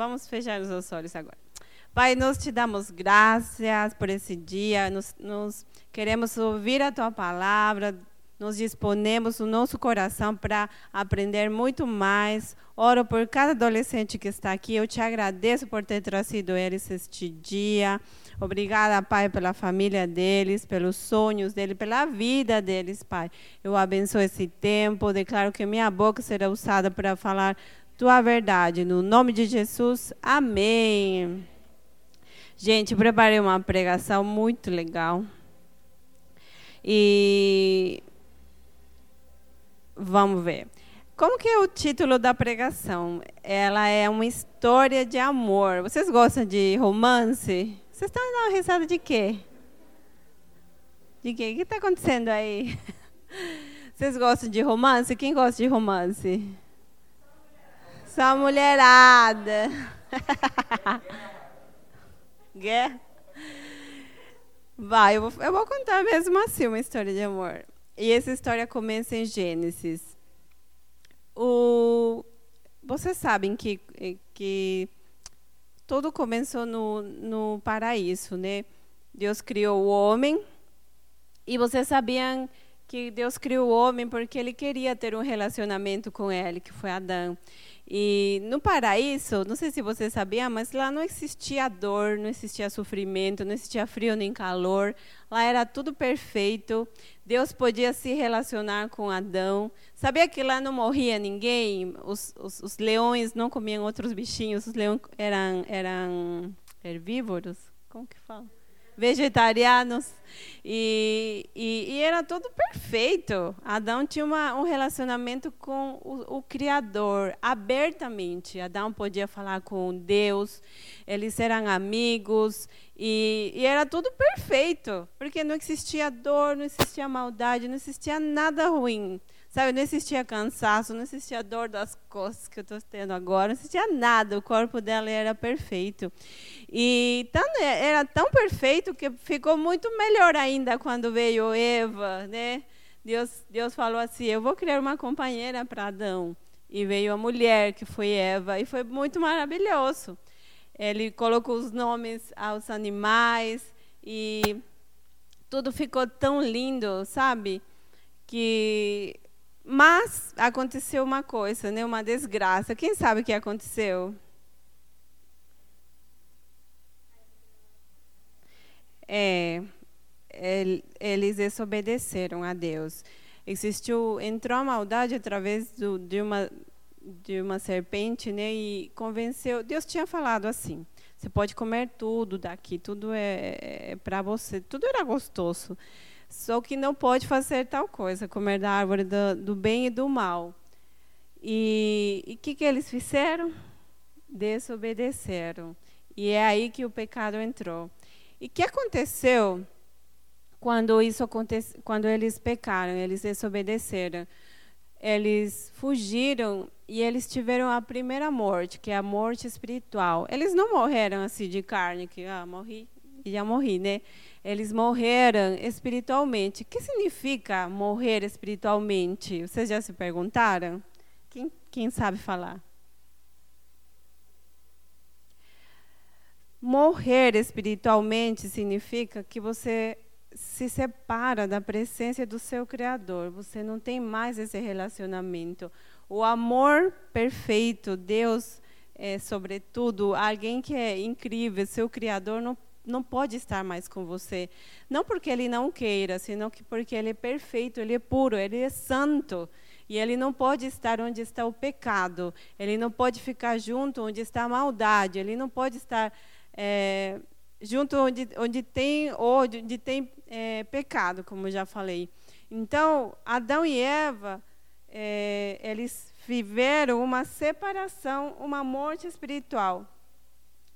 Vamos fechar os nossos olhos agora. Pai, nós te damos graças por esse dia. Nós, nós queremos ouvir a tua palavra. Nós disponemos o nosso coração para aprender muito mais. Oro por cada adolescente que está aqui. Eu te agradeço por ter trazido eles este dia. Obrigada, Pai, pela família deles, pelos sonhos deles, pela vida deles, Pai. Eu abençoo esse tempo. Declaro que minha boca será usada para falar tua verdade. No nome de Jesus, amém. Gente, preparei uma pregação muito legal. E vamos ver. Como que é o título da pregação? Ela é uma história de amor. Vocês gostam de romance? Vocês estão dando risada de quê? De quê? O que está acontecendo aí? Vocês gostam de romance? Quem gosta de romance? Só mulherada. Guerra. Vai, eu vou, eu vou contar mesmo assim uma história de amor. E essa história começa em Gênesis. O, vocês sabem que, que tudo começou no, no paraíso, né? Deus criou o homem e vocês sabiam que Deus criou o homem porque ele queria ter um relacionamento com ele, que foi Adão. E no paraíso, não sei se você sabia, mas lá não existia dor, não existia sofrimento, não existia frio nem calor. Lá era tudo perfeito. Deus podia se relacionar com Adão. Sabia que lá não morria ninguém? Os, os, os leões não comiam outros bichinhos. Os leões eram, eram herbívoros. Como que fala? Vegetarianos, e, e, e, era tudo perfeito. Adão tinha uma, um relacionamento com o, o, Criador, abertamente. Adão podia falar com Deus, eles eram amigos, e, e era tudo perfeito, porque não existia dor, não existia maldade, não existia nada ruim. Sabe, não existia cansaço, não existia dor das costas que eu estou tendo agora, não existia nada, o corpo dela era perfeito. E tão, era tão perfeito que ficou muito melhor ainda quando veio Eva, né? Deus, Deus falou assim: Eu vou criar uma companheira para Adão. E veio a mulher, que foi Eva, e foi muito maravilhoso. Ele colocou os nomes aos animais e tudo ficou tão lindo, sabe? Que mas aconteceu uma coisa, né? Uma desgraça. Quem sabe o que aconteceu? É, eles desobedeceram a Deus. Existiu, entrou a maldade através do, de uma de uma serpente, né? E convenceu. Deus tinha falado assim: você pode comer tudo daqui, tudo é, é para você, tudo era gostoso. Só que não pode fazer tal coisa, comer da árvore do, do bem e do mal. E o que, que eles fizeram? Desobedeceram. E é aí que o pecado entrou. E o que aconteceu quando isso acontece, quando eles pecaram, eles desobedeceram? Eles fugiram e eles tiveram a primeira morte, que é a morte espiritual. Eles não morreram assim de carne, que ah, morri e já morri, né? Eles morreram espiritualmente. O que significa morrer espiritualmente? Vocês já se perguntaram? Quem, quem sabe falar? Morrer espiritualmente significa que você se separa da presença do seu Criador. Você não tem mais esse relacionamento. O amor perfeito, Deus, é, sobretudo, alguém que é incrível, seu Criador, não não pode estar mais com você. Não porque ele não queira, senão que porque ele é perfeito, ele é puro, ele é santo. E ele não pode estar onde está o pecado. Ele não pode ficar junto onde está a maldade. Ele não pode estar é, junto onde, onde tem ódio, onde tem é, pecado, como já falei. Então, Adão e Eva, é, eles viveram uma separação, uma morte espiritual.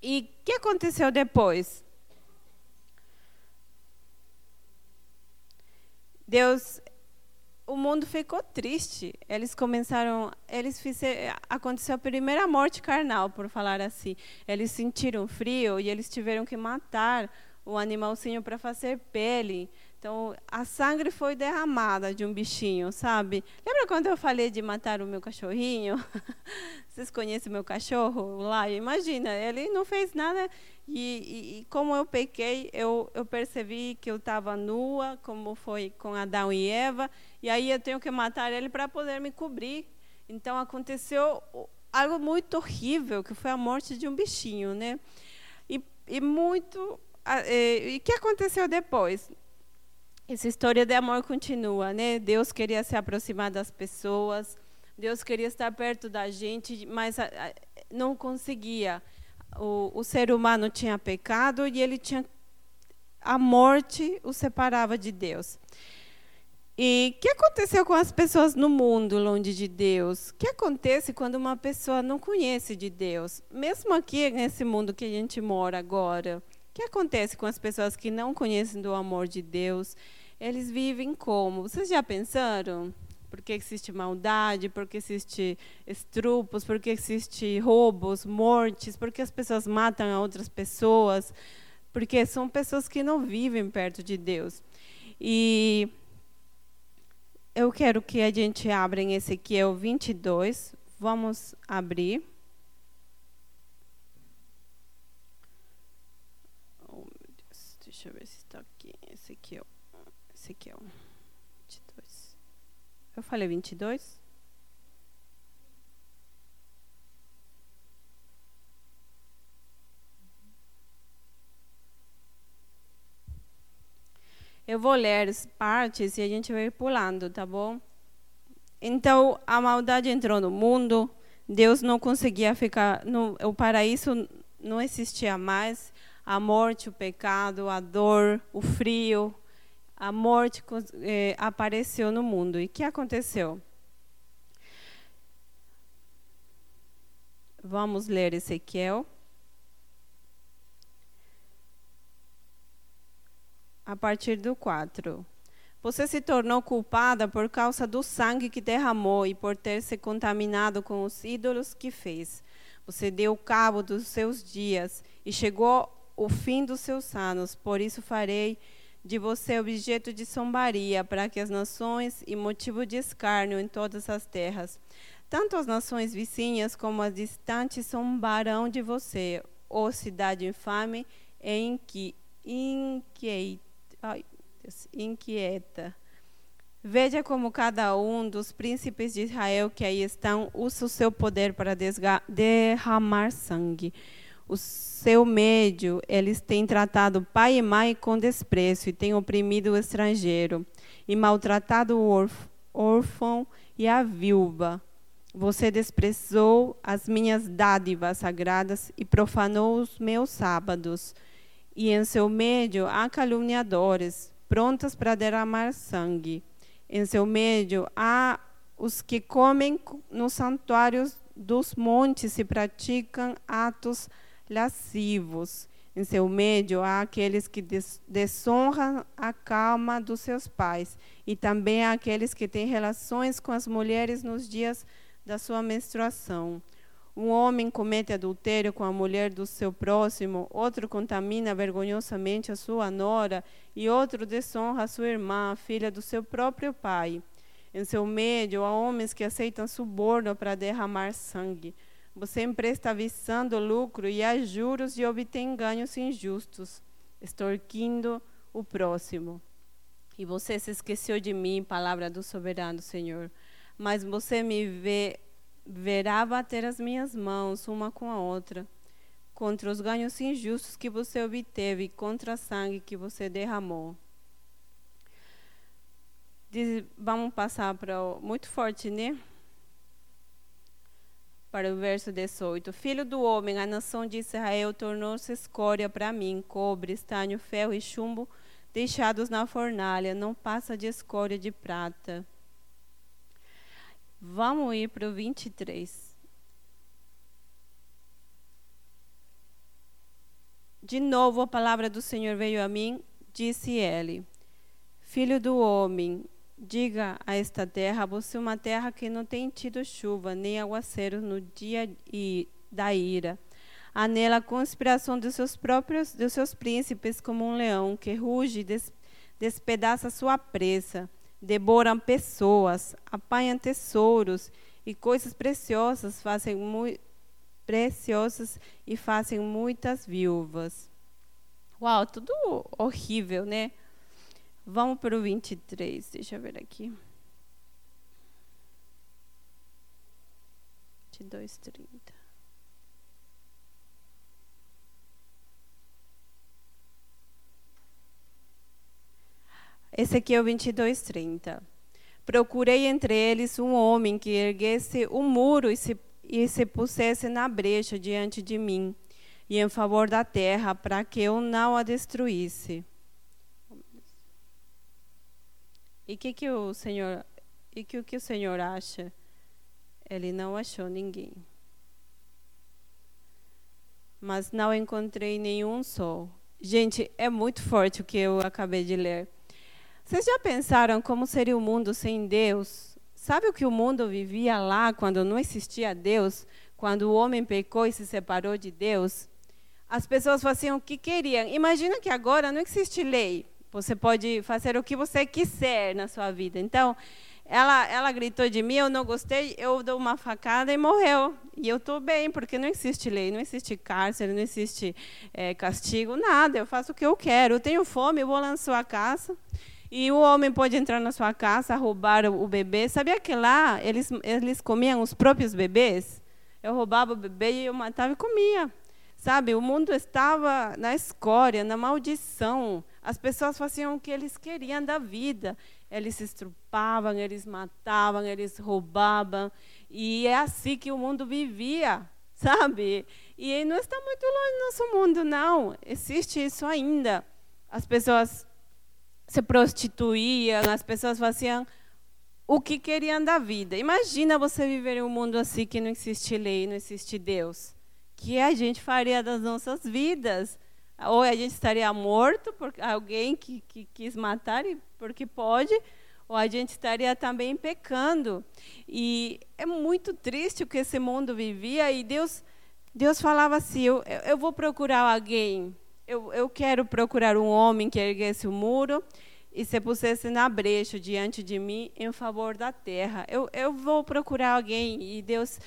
E o que aconteceu depois? Deus, o mundo ficou triste. Eles começaram, eles fizeram, aconteceu a primeira morte carnal, por falar assim. Eles sentiram frio e eles tiveram que matar o animalzinho para fazer pele. Então, a sangue foi derramada de um bichinho, sabe? Lembra quando eu falei de matar o meu cachorrinho? Vocês conhecem meu cachorro lá? Imagina, ele não fez nada. E, e, e como eu pequei, eu, eu percebi que eu estava nua, como foi com Adão e Eva. E aí eu tenho que matar ele para poder me cobrir. Então, aconteceu algo muito horrível, que foi a morte de um bichinho, né? E, e muito... E o que aconteceu depois? essa história de amor continua, né? Deus queria se aproximar das pessoas, Deus queria estar perto da gente, mas não conseguia. O, o ser humano tinha pecado e ele tinha a morte o separava de Deus. E o que aconteceu com as pessoas no mundo longe de Deus? O que acontece quando uma pessoa não conhece de Deus? Mesmo aqui nesse mundo que a gente mora agora, que acontece com as pessoas que não conhecem do amor de Deus? Eles vivem como? Vocês já pensaram? Por que existe maldade? Por que existe estrupos? Por que existe roubos, mortes? Por que as pessoas matam outras pessoas? Porque são pessoas que não vivem perto de Deus. E eu quero que a gente abra em Ezequiel 22. Vamos abrir. Deixa eu ver se está aqui. Esse aqui, ó. Esse aqui é o 22. Eu falei 22? Eu vou ler as partes e a gente vai pulando, tá bom? Então, a maldade entrou no mundo, Deus não conseguia ficar, no, o paraíso não existia mais, a morte, o pecado, a dor, o frio, a morte eh, apareceu no mundo. E o que aconteceu? Vamos ler Ezequiel. A partir do 4. Você se tornou culpada por causa do sangue que derramou e por ter se contaminado com os ídolos que fez. Você deu cabo dos seus dias e chegou o fim dos seus anos, por isso farei de você objeto de zombaria para que as nações e motivo de escárnio em todas as terras. Tanto as nações vizinhas como as distantes zombarão de você, ó cidade infame e inquieta. inquieta. Veja como cada um dos príncipes de Israel que aí estão usa o seu poder para derramar sangue o seu médio, eles têm tratado pai e mãe com desprezo e têm oprimido o estrangeiro e maltratado o órfão e a viúva. Você desprezou as minhas dádivas sagradas e profanou os meus sábados. E em seu meio há caluniadores, prontas para derramar sangue. Em seu meio há os que comem nos santuários dos montes e praticam atos lascivos. Em seu meio há aqueles que desonram a calma dos seus pais, e também há aqueles que têm relações com as mulheres nos dias da sua menstruação. Um homem comete adultério com a mulher do seu próximo, outro contamina vergonhosamente a sua nora, e outro desonra a sua irmã, filha do seu próprio pai. Em seu meio há homens que aceitam suborno para derramar sangue. Você empresta visando lucro e a juros e obtém ganhos injustos, extorquindo o próximo. E você se esqueceu de mim, palavra do soberano Senhor. Mas você me vê, verá bater as minhas mãos uma com a outra, contra os ganhos injustos que você obteve, contra a sangue que você derramou. Diz, vamos passar para o, muito forte, né? Para o verso 18. Filho do homem, a nação de Israel tornou-se escória para mim, cobre, estanho, ferro e chumbo, deixados na fornalha, não passa de escória de prata. Vamos ir para o 23. De novo a palavra do Senhor veio a mim, disse ele: Filho do homem, Diga a esta terra: você é uma terra que não tem tido chuva nem aguaceiro no dia da ira. Há nela a conspiração dos seus próprios, dos seus príncipes, como um leão que ruge e des, despedaça sua presa. Devoram pessoas, apanham tesouros e coisas preciosas, fazem preciosas e fazem muitas viúvas. Uau, tudo horrível, né? Vamos para o 23, deixa eu ver aqui. 22, 30. Esse aqui é o 22, 30. Procurei entre eles um homem que erguesse um muro e se, e se pusesse na brecha diante de mim, e em favor da terra, para que eu não a destruísse. E que que o Senhor, e que o que o Senhor acha? Ele não achou ninguém. Mas não encontrei nenhum só. Gente, é muito forte o que eu acabei de ler. Vocês já pensaram como seria o mundo sem Deus? Sabe o que o mundo vivia lá quando não existia Deus? Quando o homem pecou e se separou de Deus? As pessoas faziam o que queriam. Imagina que agora não existe lei. Você pode fazer o que você quiser na sua vida. Então, ela, ela gritou de mim, eu não gostei, eu dou uma facada e morreu. E eu estou bem, porque não existe lei, não existe cárcere, não existe é, castigo, nada. Eu faço o que eu quero. Eu tenho fome, eu vou lá na sua casa. E o homem pode entrar na sua casa, roubar o bebê. Sabia que lá eles, eles comiam os próprios bebês? Eu roubava o bebê e eu matava e comia. Sabe, o mundo estava na escória, na maldição. As pessoas faziam o que eles queriam da vida. Eles se estrupavam, eles matavam, eles roubavam. E é assim que o mundo vivia, sabe? E não está muito longe do nosso mundo, não. Existe isso ainda. As pessoas se prostituíam, as pessoas faziam o que queriam da vida. Imagina você viver em um mundo assim que não existe lei, não existe Deus. O que a gente faria das nossas vidas? Ou a gente estaria morto por alguém que, que quis matar porque pode, ou a gente estaria também pecando. E é muito triste o que esse mundo vivia. E Deus, Deus falava assim: eu, eu vou procurar alguém. Eu, eu quero procurar um homem que erguesse o muro e se pusesse na brecha diante de mim em favor da terra. Eu, eu vou procurar alguém. E Deus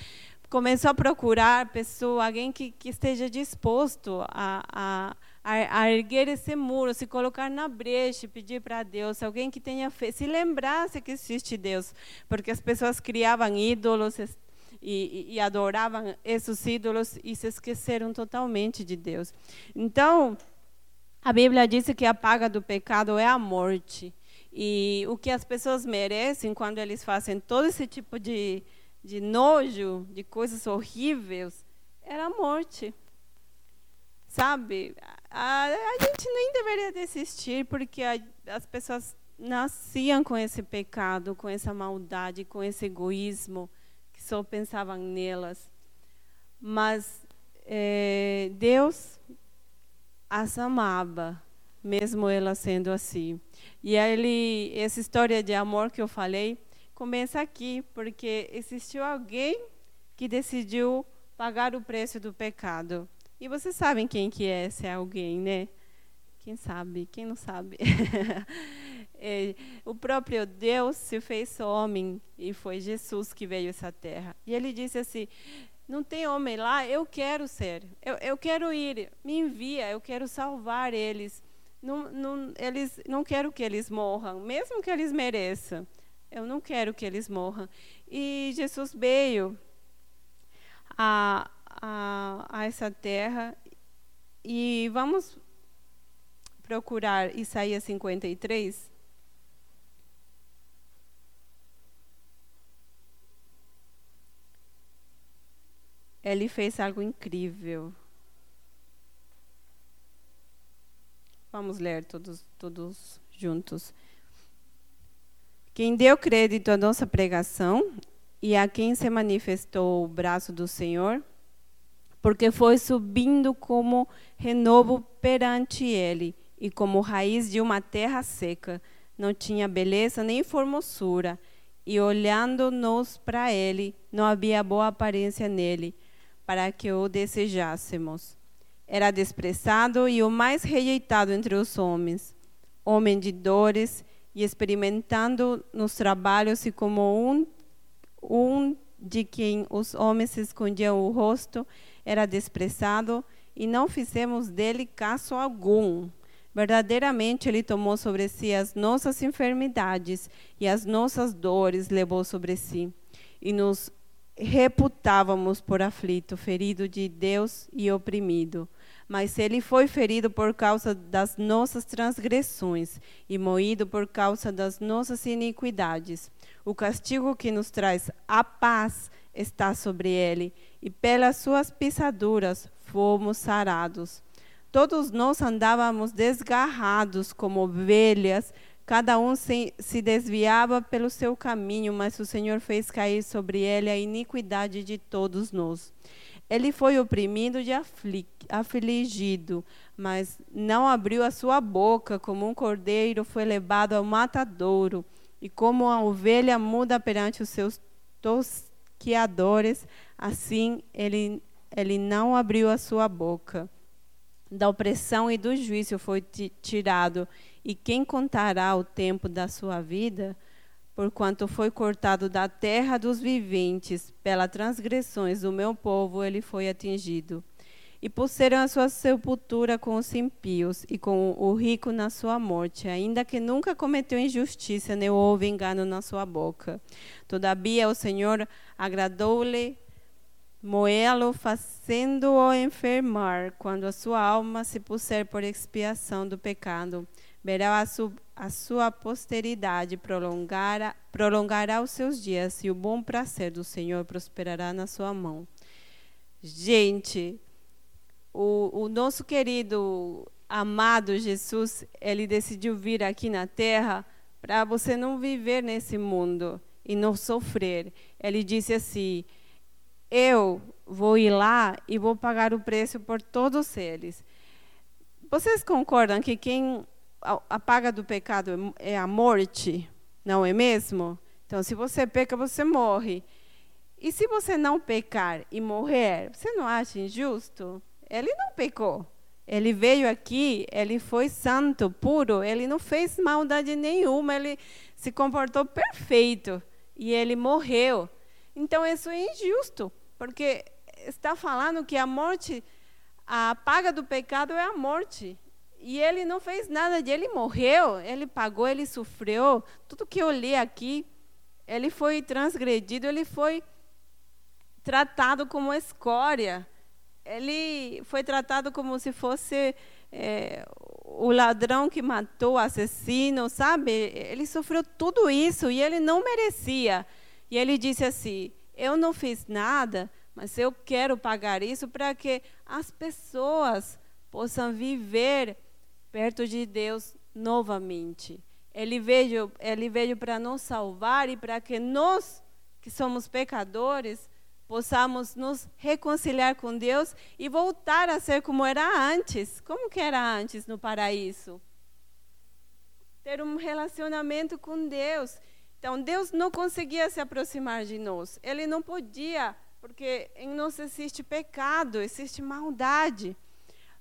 começou a procurar pessoa, alguém que, que esteja disposto a, a, a, erguer esse muro, se colocar na brecha, pedir para Deus, alguém que tenha fé, se lembrasse que existe Deus, porque as pessoas criavam ídolos e, e, e adoravam esses ídolos e se esqueceram totalmente de Deus. Então, a Bíblia diz que a paga do pecado é a morte. E o que as pessoas merecem quando eles fazem todo esse tipo de, de nojo, de coisas horríveis, era a morte. Sabe? A, a gente nem deveria desistir, porque a, as pessoas nasciam com esse pecado, com essa maldade, com esse egoísmo, que só pensavam nelas. Mas é, Deus as amava, mesmo ela sendo assim. E ele, essa história de amor que eu falei, começa aqui, porque existiu alguém que decidiu pagar o preço do pecado. E vocês sabem quem que é esse alguém, né? Quem sabe? Quem não sabe? é, o próprio Deus se fez homem e foi Jesus que veio a essa terra. E ele disse assim: não tem homem lá, eu quero ser, eu, eu quero ir, me envia, eu quero salvar eles. Não, não, eles. não quero que eles morram, mesmo que eles mereçam. Eu não quero que eles morram. E Jesus veio a, a, a essa terra e vamos procurar Isaías 53. Ele fez algo incrível. Vamos ler todos, todos juntos. Quem deu crédito à nossa pregação e a quem se manifestou o braço do Senhor, porque foi subindo como renovo perante ele e como raiz de uma terra seca, não tinha beleza nem formosura, e olhando-nos para ele, não havia boa aparência nele. para que o desejássemos. Era desprezado e o mais rejeitado entre os homens, homem de dores e experimentando nos trabalhos e como um, um de quem os homens escondiam o rosto, era desprezado e não fizemos dele caso algum. Verdadeiramente, Ele tomou sobre si as nossas enfermidades e as nossas dores levou sobre si. E nos reputávamos por aflito, ferido de Deus e oprimido. Mas ele foi ferido por causa das nossas transgressões e moído por causa das nossas iniquidades. O castigo que nos traz a paz está sobre ele, e pelas suas pisaduras fomos sarados. Todos nós andávamos desgarrados como ovelhas, Cada um se, se, desviava pelo seu caminho, mas o Senhor fez cair sobre ele a iniquidade de todos nós. Ele foi oprimido e afligido, mas não abriu a sua boca, como um cordeiro foi levado ao matadouro, e como a ovelha muda perante os seus tosquiadores, assim ele, ele não abriu a sua boca. Da opressão e do juízo foi tirado, e quem contará o tempo da sua vida? Porquanto foi cortado da terra dos viventes, pelas transgressões do meu povo ele foi atingido. E puseram a sua sepultura com os impíos e com o rico na sua morte, ainda que nunca cometeu injustiça, nem houve engano na sua boca. Todavia o Senhor agradou-lhe moê-lo, fazendo-o enfermar, quando a sua alma se puser por expiação do pecado verá a, su, a sua posteridade, prolongará, prolongará os seus dias, e o bom prazer do Senhor prosperará na sua mão. Gente, o, o nosso querido, amado Jesus, ele decidiu vir aqui na terra para você não viver nesse mundo e não sofrer. Ele disse assim: Eu vou ir lá e vou pagar o preço por todos eles. Vocês concordam que quem a paga do pecado é a morte, não é mesmo? Então, se você peca, você morre. E se você não pecar e morrer, você não acha injusto? Ele não pecou. Ele veio aqui, ele foi santo, puro, ele não fez maldade nenhuma, ele se comportou perfeito e ele morreu. Então isso é injusto, porque está falando que a morte, a paga do pecado é a morte. E ele não fez nada de ele morreu, ele pagou, ele sofreu. Tudo que eu li aqui, ele foi transgredido, ele foi tratado como escória. Ele foi tratado como se fosse é, o ladrão que matou, o assassino, sabe? Ele sofreu tudo isso e ele não merecia. E ele disse assim: Eu não fiz nada, mas eu quero pagar isso para que as pessoas possam viver perto de Deus novamente. Ele veio, ele veio para nos salvar e para que nós, que somos pecadores, possamos nos reconciliar com Deus e voltar a ser como era antes. Como que era antes no paraíso? Ter um relacionamento com Deus. Então, Deus não conseguia se aproximar de nós. Ele não podia, porque em nós existe pecado, existe maldade.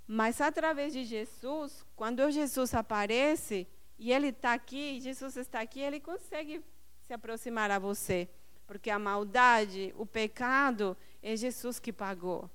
Mas através de Jesus, quando Jesus aparece e ele está aqui, Jesus está aqui, ele consegue se aproximar a você. Porque a maldade, o pecado, é Jesus que pagou.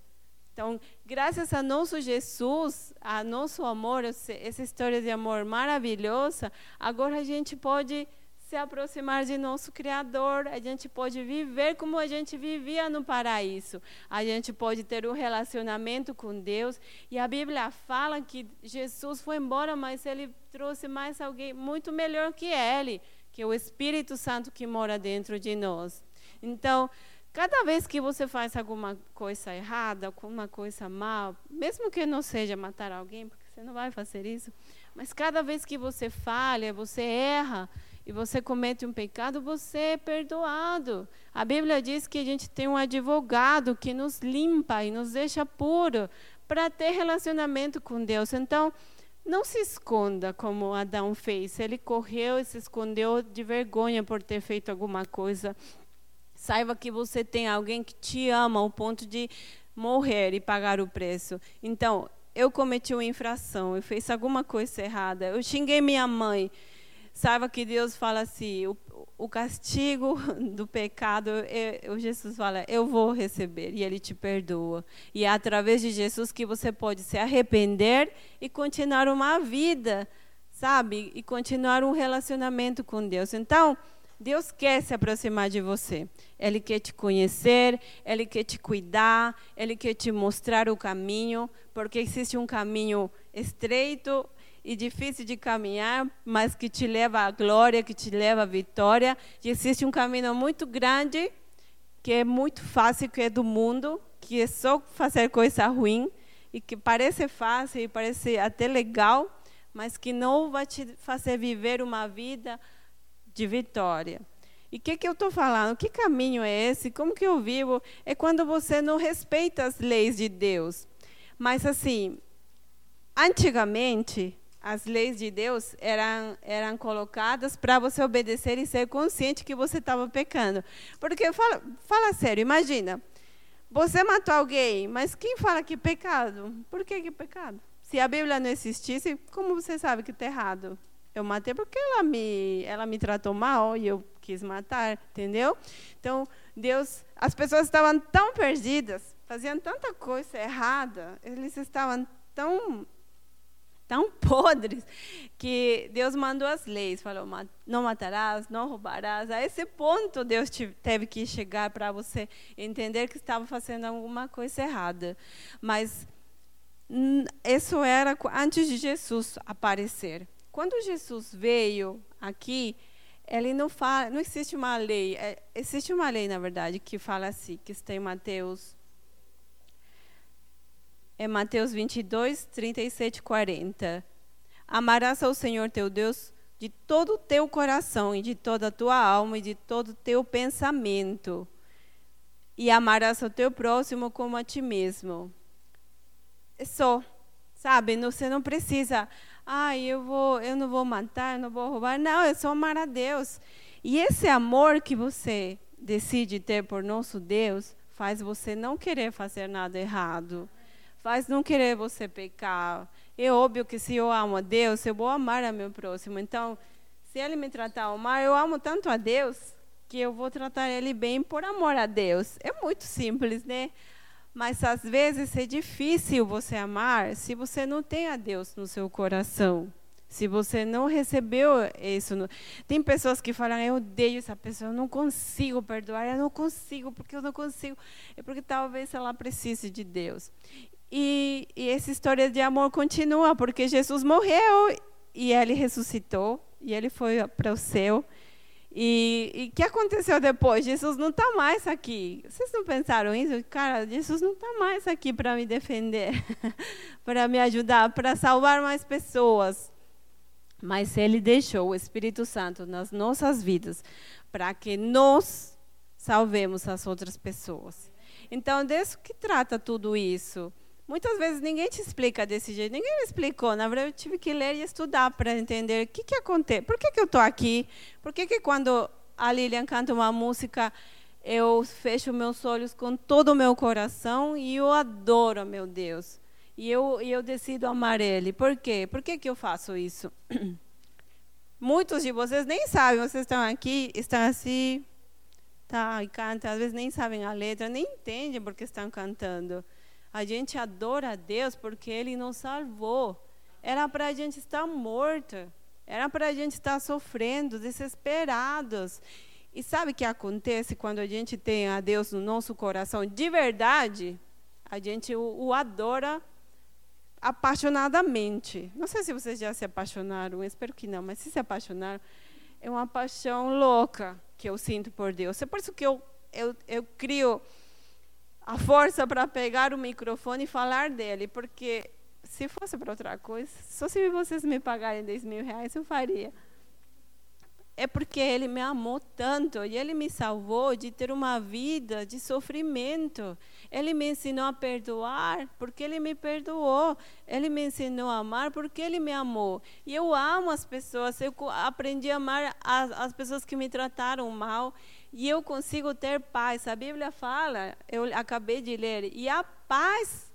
Então, graças a nosso Jesus, a nosso amor, essa história de amor maravilhosa, agora a gente pode se aproximar de nosso Criador, a gente pode viver como a gente vivia no paraíso, a gente pode ter um relacionamento com Deus. E a Bíblia fala que Jesus foi embora, mas ele trouxe mais alguém muito melhor que ele, que é o Espírito Santo que mora dentro de nós. Então, cada vez que você faz alguma coisa errada, alguma coisa mal, mesmo que não seja matar alguém, porque você não vai fazer isso, mas cada vez que você falha, você erra, e você comete um pecado, você é perdoado. A Bíblia diz que a gente tem um advogado que nos limpa e nos deixa puro para ter relacionamento com Deus. Então, não se esconda como Adão fez. Ele correu e se escondeu de vergonha por ter feito alguma coisa. Saiba que você tem alguém que te ama ao ponto de morrer e pagar o preço. Então, eu cometi uma infração, eu fiz alguma coisa errada, eu xinguei minha mãe. Saiba que Deus fala assim: o, o castigo do pecado, eu, Jesus fala, eu vou receber, e Ele te perdoa. E é através de Jesus que você pode se arrepender e continuar uma vida, sabe? E continuar um relacionamento com Deus. Então, Deus quer se aproximar de você. Ele quer te conhecer, ele quer te cuidar, ele quer te mostrar o caminho, porque existe um caminho estreito e difícil de caminhar, mas que te leva à glória, que te leva à vitória. E existe um caminho muito grande, que é muito fácil, que é do mundo, que é só fazer coisa ruim e que parece fácil e parece até legal, mas que não vai te fazer viver uma vida de vitória. E o que, que eu estou falando? Que caminho é esse? Como que eu vivo? É quando você não respeita as leis de Deus. Mas assim, antigamente, as leis de Deus eram, eram colocadas para você obedecer e ser consciente que você estava pecando. Porque, fala, fala sério, imagina, você matou alguém, mas quem fala que é pecado? Por que, que é pecado? Se a Bíblia não existisse, como você sabe que está errado? Eu matei porque ela me, ela me tratou mal e eu quis matar, entendeu? Então, Deus, as pessoas estavam tão perdidas, faziam tanta coisa errada, eles estavam tão tão podres que Deus mandou as leis, falou: não matarás, não roubarás. A esse ponto Deus teve que chegar para você entender que estava fazendo alguma coisa errada. Mas isso era antes de Jesus aparecer. Quando Jesus veio aqui, ele não fala, não existe uma lei, é, existe uma lei na verdade que fala assim, que está em Mateus é Mateus 22, 37 40. Amarás ao Senhor teu Deus de todo o teu coração e de toda a tua alma e de todo o teu pensamento. E amarás ao teu próximo como a ti mesmo. É só, sabe? Você não precisa ah, eu, vou, eu não vou matar, eu não vou roubar. Não, é só amar a Deus. E esse amor que você decide ter por nosso Deus faz você não querer fazer nada errado. Faz não querer você pecar. É óbvio que se eu amo a Deus, eu vou amar a meu próximo. Então, se ele me tratar mal, eu amo tanto a Deus que eu vou tratar ele bem por amor a Deus. É muito simples, né? Mas às vezes é difícil você amar se você não tem a Deus no seu coração. Se você não recebeu isso. Tem pessoas que falam, eu odeio essa pessoa, eu não consigo perdoar, eu não consigo, porque eu não consigo. É porque talvez ela precise de Deus. E, e essa história de amor continua, porque Jesus morreu e ele ressuscitou, e ele foi para o céu. E o que aconteceu depois? Jesus não está mais aqui. Vocês não pensaram isso? Cara, Jesus não está mais aqui para me defender, para me ajudar, para salvar mais pessoas. Mas Ele deixou o Espírito Santo nas nossas vidas para que nós salvemos as outras pessoas. Então, disso que trata tudo isso. Muitas vezes ninguém te explica desse jeito, ninguém me explicou. Na verdade, eu tive que ler e estudar para entender o que, que acontece, por que, que eu estou aqui, por que, que quando a Lilian canta uma música, eu fecho meus olhos com todo o meu coração e eu adoro, meu Deus. E eu, e eu decido amar Ele. Por quê? Por que, que eu faço isso? Muitos de vocês nem sabem, vocês estão aqui, estão assim, tá, e cantam, às vezes nem sabem a letra, nem entendem porque estão cantando. A gente adora a Deus porque Ele nos salvou. Era para a gente estar morto. Era para a gente estar sofrendo, desesperados. E sabe o que acontece quando a gente tem a Deus no nosso coração de verdade? A gente o, o adora apaixonadamente. Não sei se vocês já se apaixonaram, espero que não, mas se se apaixonaram, é uma paixão louca que eu sinto por Deus. É por isso que eu, eu, eu crio a força para pegar o microfone e falar dele, porque se fosse para outra coisa, só se vocês me pagarem 10 mil reais eu faria. É porque ele me amou tanto e ele me salvou de ter uma vida de sofrimento. Ele me ensinou a perdoar porque ele me perdoou. Ele me ensinou a amar porque ele me amou. E eu amo as pessoas. Eu aprendi a amar as, as pessoas que me trataram mal. E eu consigo ter paz. A Bíblia fala, eu acabei de ler, e a paz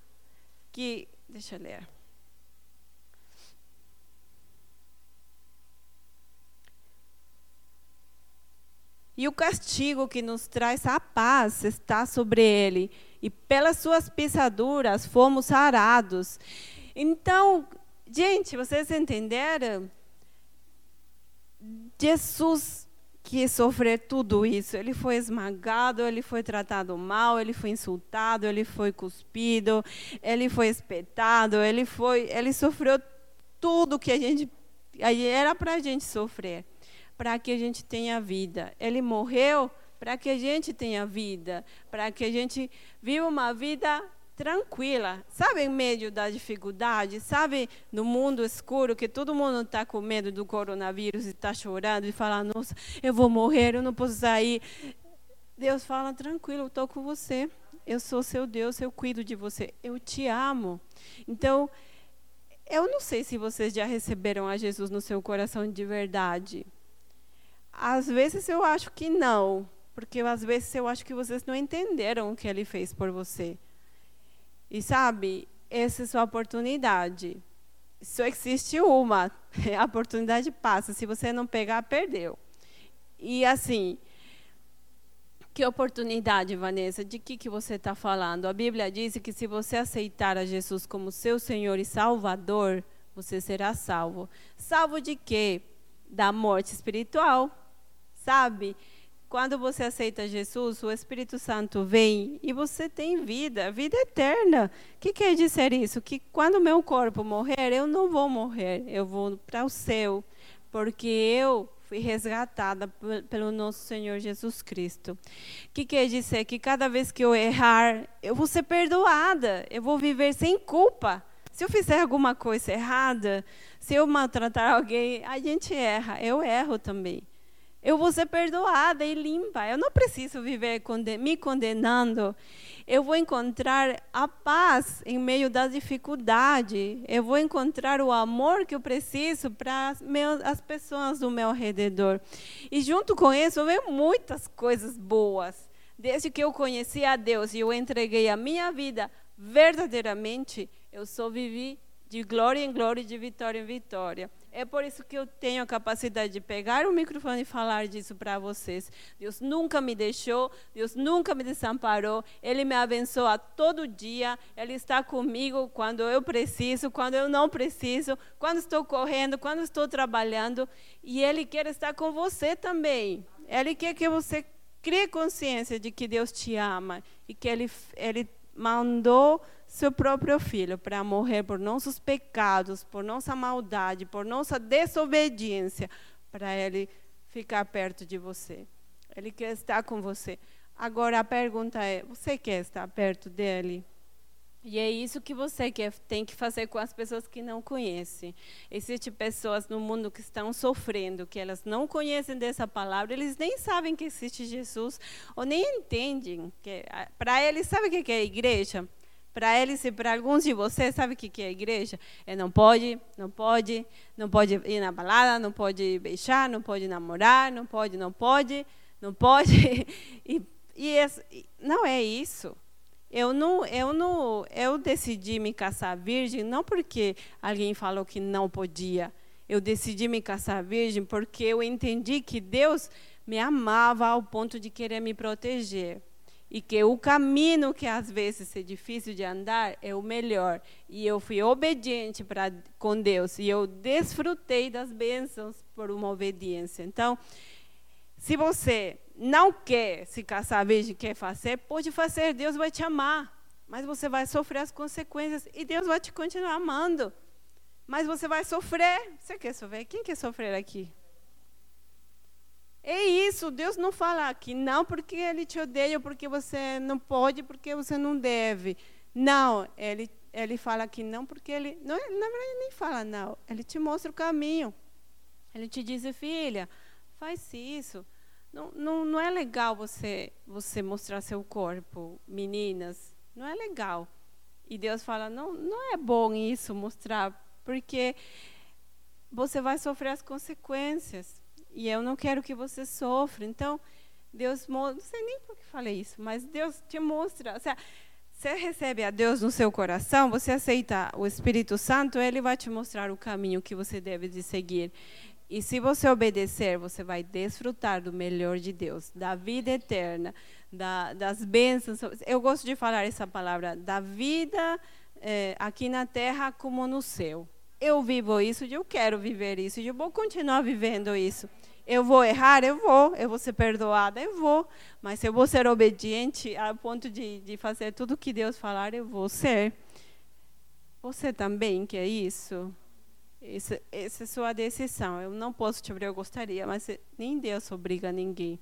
que. Deixa eu ler. E o castigo que nos traz a paz está sobre ele, e pelas suas pisaduras fomos arados. Então, gente, vocês entenderam? Jesus que sofrer tudo isso. Ele foi esmagado, ele foi tratado mal, ele foi insultado, ele foi cuspido, ele foi espetado, ele foi, ele sofreu tudo que a gente era para a gente sofrer, para que a gente tenha vida. Ele morreu para que a gente tenha vida, para que a gente viva uma vida tranquila, sabe, em meio da dificuldade, sabe, no mundo escuro, que todo mundo está com medo do coronavírus e está chorando e fala, nossa, eu vou morrer, eu não posso sair. Deus fala, tranquilo, estou com você, eu sou seu Deus, eu cuido de você, eu te amo. Então, eu não sei se vocês já receberam a Jesus no seu coração de verdade. Às vezes eu acho que não, porque às vezes eu acho que vocês não entenderam o que ele fez por você. E sabe, essa é sua oportunidade. Só existe uma. A oportunidade passa. Se você não pegar, perdeu. E assim, que oportunidade, Vanessa? De que, que você está falando? A Bíblia diz que se você aceitar a Jesus como seu Senhor e Salvador, você será salvo. Salvo de quê? Da morte espiritual. Sabe? Quando você aceita Jesus, o Espírito Santo vem e você tem vida, vida eterna. O que quer dizer isso? Que quando meu corpo morrer, eu não vou morrer, eu vou para o céu, porque eu fui resgatada pelo nosso Senhor Jesus Cristo. O que quer dizer? Que cada vez que eu errar, eu vou ser perdoada, eu vou viver sem culpa. Se eu fizer alguma coisa errada, se eu maltratar alguém, a gente erra, eu erro também eu vou ser perdoada e limpa. Eu não preciso viver me condenando. Eu vou encontrar a paz em meio da dificuldade. Eu vou encontrar o amor que eu preciso para as pessoas do meu redor. E junto com isso, vem muitas coisas boas. Desde que eu conheci a Deus e eu entreguei a minha vida verdadeiramente, eu só vivi de glória em glória de vitória em vitória. É por isso que eu tenho a capacidade de pegar o microfone e falar disso para vocês. Deus nunca me deixou, Deus nunca me desamparou. Ele me abençoa todo dia. Ele está comigo quando eu preciso, quando eu não preciso, quando estou correndo, quando estou trabalhando. E Ele quer estar com você também. Ele quer que você crie consciência de que Deus te ama e que Ele, ele mandou seu próprio filho para morrer por nossos pecados, por nossa maldade, por nossa desobediência, para ele ficar perto de você. Ele quer estar com você. Agora a pergunta é: você quer estar perto dele? E é isso que você quer, tem que fazer com as pessoas que não conhecem. Existem pessoas no mundo que estão sofrendo, que elas não conhecem dessa palavra, eles nem sabem que existe Jesus, ou nem entendem. que Para eles, sabe o que é igreja? Para eles e para alguns de vocês, sabe o que é a igreja? É não pode, não pode, não pode ir na balada, não pode beijar, não pode namorar, não pode, não pode, não pode. E, e não é isso. Eu não, eu não, eu decidi me casar virgem não porque alguém falou que não podia. Eu decidi me casar virgem porque eu entendi que Deus me amava ao ponto de querer me proteger e que o caminho que às vezes é difícil de andar é o melhor. E eu fui obediente para com Deus e eu desfrutei das bênçãos por uma obediência. Então, se você não quer se casar virgem, quer fazer, pode fazer, Deus vai te amar. Mas você vai sofrer as consequências e Deus vai te continuar amando. Mas você vai sofrer. Você quer sofrer? Quem quer sofrer aqui? É isso, Deus não fala aqui, não porque ele te odeia, porque você não pode, porque você não deve. Não, ele, ele fala aqui não porque ele. Não, na verdade, ele nem fala não. Ele te mostra o caminho. Ele te diz, filha, faz isso. Não, não, não é legal você, você mostrar seu corpo, meninas. Não é legal. E Deus fala, não, não é bom isso mostrar, porque você vai sofrer as consequências. E eu não quero que você sofra. Então, Deus não sei nem por que falei isso, mas Deus te mostra. Seja, você recebe a Deus no seu coração, você aceita o Espírito Santo, ele vai te mostrar o caminho que você deve de seguir. E se você obedecer, você vai desfrutar do melhor de Deus, da vida eterna, da, das bênçãos. Eu gosto de falar essa palavra, da vida é, aqui na terra como no céu. Eu vivo isso, eu quero viver isso, eu vou continuar vivendo isso. Eu vou errar? Eu vou. Eu vou ser perdoada? Eu vou. Mas eu vou ser obediente a ponto de, de fazer tudo que Deus falar, eu vou ser. Você também quer isso? Essa, essa é sua decisão. Eu não posso te obrigar, eu gostaria, mas nem Deus obriga ninguém.